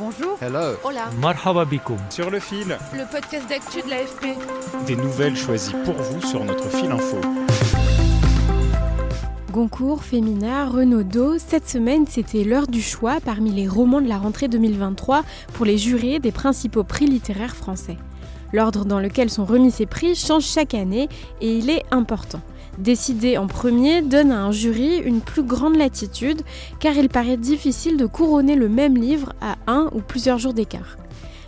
Bonjour. Hello. Hola. Marhaba bikoum. Sur le fil, Le podcast d'actu de l'AFP. des nouvelles choisies pour vous sur notre fil info. Goncourt, Femina, Renaudot, cette semaine c'était l'heure du choix parmi les romans de la rentrée 2023 pour les jurés des principaux prix littéraires français. L'ordre dans lequel sont remis ces prix change chaque année et il est important. Décider en premier donne à un jury une plus grande latitude car il paraît difficile de couronner le même livre à un ou plusieurs jours d'écart.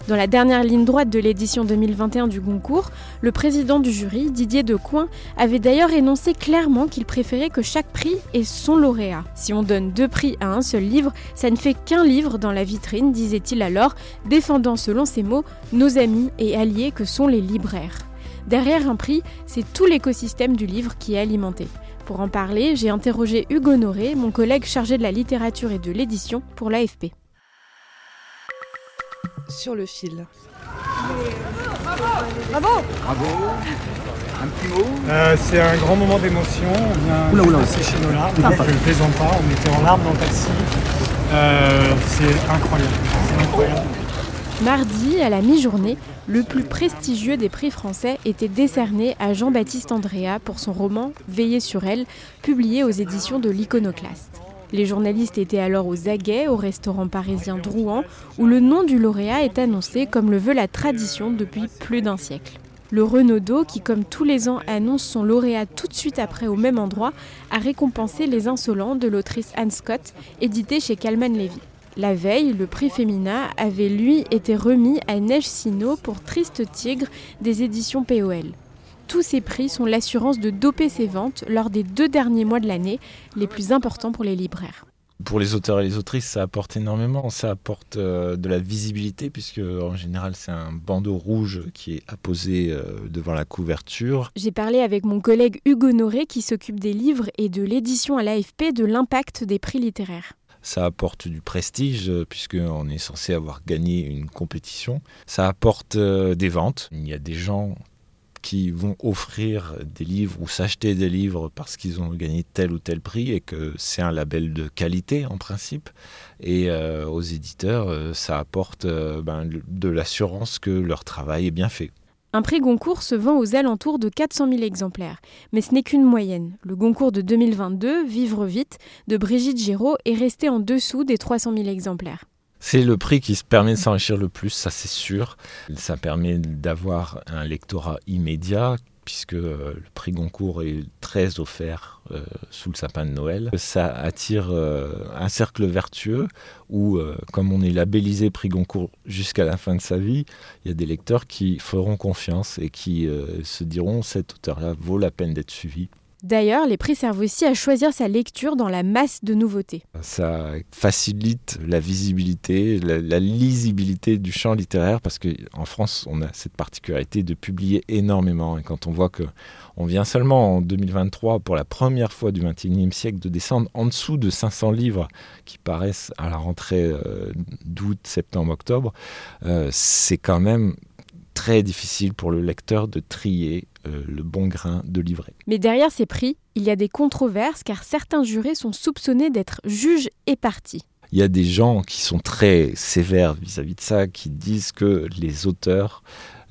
Dans la dernière ligne droite de l'édition 2021 du Goncourt, le président du jury, Didier Decoing, avait d'ailleurs énoncé clairement qu'il préférait que chaque prix ait son lauréat. Si on donne deux prix à un seul livre, ça ne fait qu'un livre dans la vitrine, disait-il alors, défendant selon ses mots nos amis et alliés que sont les libraires. Derrière un prix, c'est tout l'écosystème du livre qui est alimenté. Pour en parler, j'ai interrogé Hugo Honoré, mon collègue chargé de la littérature et de l'édition pour l'AFP. Sur le fil. Euh, c'est un grand moment d'émotion. On vient de passer chez Nola. Je ne plaisante pas. On était en larmes dans le taxi. Euh. C'est incroyable. Mardi, à la mi-journée, le plus prestigieux des prix français était décerné à Jean-Baptiste Andrea pour son roman Veiller sur elle, publié aux éditions de l'Iconoclaste. Les journalistes étaient alors aux aguets au restaurant parisien Drouan, où le nom du lauréat est annoncé comme le veut la tradition depuis plus d'un siècle. Le Renaudot, qui comme tous les ans annonce son lauréat tout de suite après au même endroit, a récompensé Les Insolents de l'autrice Anne Scott, édité chez Calman Levy. La veille, le prix Femina avait lui été remis à Neige Sino pour Triste Tigre des éditions POL. Tous ces prix sont l'assurance de doper ses ventes lors des deux derniers mois de l'année, les plus importants pour les libraires. Pour les auteurs et les autrices, ça apporte énormément. Ça apporte euh, de la visibilité, puisque en général, c'est un bandeau rouge qui est apposé euh, devant la couverture. J'ai parlé avec mon collègue Hugo Noré qui s'occupe des livres et de l'édition à l'AFP de l'impact des prix littéraires. Ça apporte du prestige, euh, puisqu'on est censé avoir gagné une compétition. Ça apporte euh, des ventes. Il y a des gens qui vont offrir des livres ou s'acheter des livres parce qu'ils ont gagné tel ou tel prix et que c'est un label de qualité en principe. Et euh, aux éditeurs, ça apporte ben, de l'assurance que leur travail est bien fait. Un prix Goncourt se vend aux alentours de 400 000 exemplaires, mais ce n'est qu'une moyenne. Le Goncourt de 2022, Vivre vite, de Brigitte Giraud, est resté en dessous des 300 000 exemplaires. C'est le prix qui se permet de s'enrichir le plus, ça c'est sûr. Ça permet d'avoir un lectorat immédiat, puisque euh, le prix Goncourt est offert euh, sous le sapin de Noël. Ça attire euh, un cercle vertueux où, euh, comme on est labellisé prix Goncourt jusqu'à la fin de sa vie, il y a des lecteurs qui feront confiance et qui se diront cet auteur-là vaut la peine d'être suivi. D'ailleurs, les prix servent aussi à choisir sa lecture dans la masse de nouveautés. Ça facilite la visibilité, la, lisibilité du champ littéraire parce qu'en France, on a cette particularité de publier énormément. Et quand on voit que on vient seulement en 2023, pour la première fois du XXIe siècle, de descendre en dessous de 500 livres qui paraissent à la rentrée euh, d'août, septembre, octobre, euh, c'est quand même très difficile pour le lecteur de trier euh, le bon grain de livret. Mais derrière ces prix, il y a des controverses car certains jurés sont soupçonnés d'être juges et partis. Il y a des gens qui sont très sévères vis-à-vis de ça, qui disent que les auteurs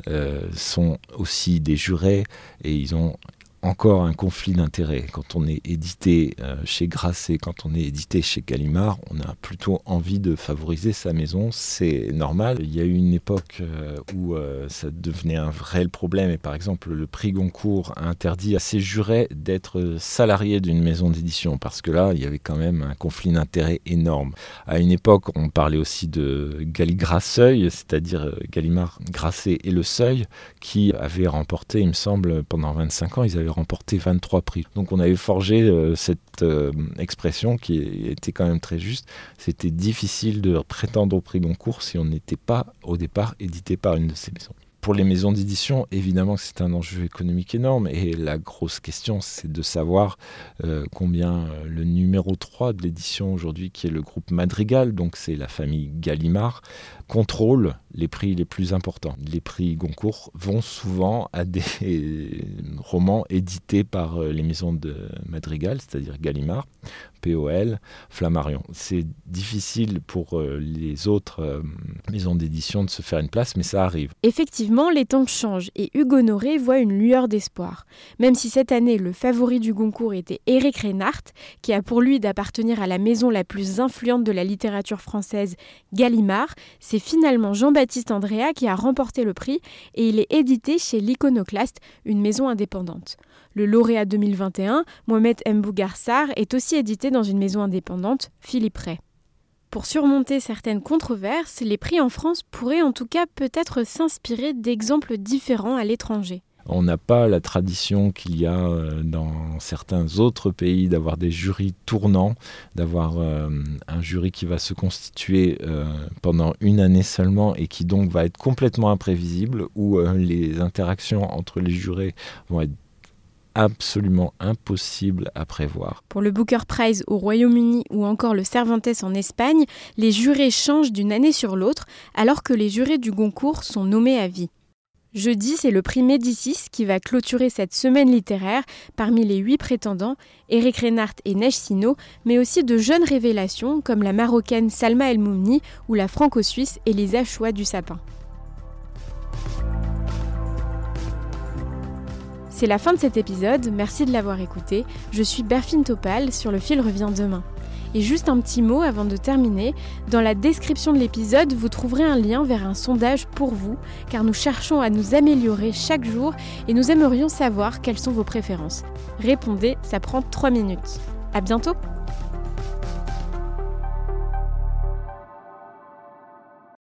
euh, sont aussi des jurés et ils ont encore un conflit d'intérêts. Quand on est édité euh, chez Grasset, quand on est édité chez Gallimard, on a plutôt envie de favoriser sa maison, c'est normal. Il y a eu une époque euh, où euh, ça devenait un réel problème et par exemple le prix Goncourt a interdit à ses jurés d'être salariés d'une maison d'édition parce que là il y avait quand même un conflit d'intérêts énorme. À une époque on parlait aussi de Galligras-Seuil, c'est-à-dire Gallimard, Grasset et Le Seuil qui avaient remporté, il me semble, pendant 25 ans, ils avaient remporté 23 prix. Donc on avait forgé euh, cette euh, expression qui était quand même très juste. C'était difficile de prétendre au prix Goncourt si on n'était pas au départ édité par une de ces maisons pour les maisons d'édition, évidemment c'est un enjeu économique énorme et la grosse question c'est de savoir euh, combien le numéro 3 de l'édition aujourd'hui qui est le groupe Madrigal, donc c'est la famille Gallimard, contrôle les prix les plus importants. Les prix Goncourt vont souvent à des romans édités par euh, les maisons de Madrigal, c'est-à-dire Gallimard, POL, Flammarion. C'est difficile pour euh, les autres euh, maisons d'édition de se faire une place, mais ça arrive. Effectivement, les temps changent et Hugo Honoré voit une lueur d'espoir. Même si cette année, le favori du Goncourt était Éric Reinhardt, qui a pour lui d'appartenir à la maison la plus influente de la littérature française, Gallimard, c'est finalement Jean-Baptiste Andrea qui a remporté le prix et il est édité chez l'Iconoclaste, une maison indépendante. Le lauréat 2021, Mohamed Mbougarsar, est aussi édité dans une maison indépendante, Philippe Ray. Pour surmonter certaines controverses, les prix en France pourraient en tout cas peut-être s'inspirer d'exemples différents à l'étranger. On n'a pas la tradition qu'il y a euh, dans certains autres pays d'avoir des jurys tournants, d'avoir euh, un jury qui va se constituer euh, pendant une année seulement et qui donc va être complètement imprévisible, où les interactions entre les jurés vont être absolument impossible à prévoir. Pour le Booker Prize au Royaume-Uni ou encore le Cervantes en Espagne, les jurés changent d'une année sur l'autre, alors que les jurés du Goncourt sont nommés à vie. Jeudi, c'est le prix Médicis qui va clôturer cette semaine littéraire. Parmi les huit prétendants, Eric Reinhardt et Neige Sino, mais aussi de jeunes révélations comme la marocaine Salma El Moumni ou la franco-suisse Elisa Choua du Sapin. C'est la fin de cet épisode, merci de l'avoir écouté. Je suis Berfine Topal, sur le fil revient demain. Et juste un petit mot avant de terminer, dans la description de l'épisode, vous trouverez un lien vers un sondage pour vous, car nous cherchons à nous améliorer chaque jour et nous aimerions savoir quelles sont vos préférences. Répondez, ça prend 3 minutes. À bientôt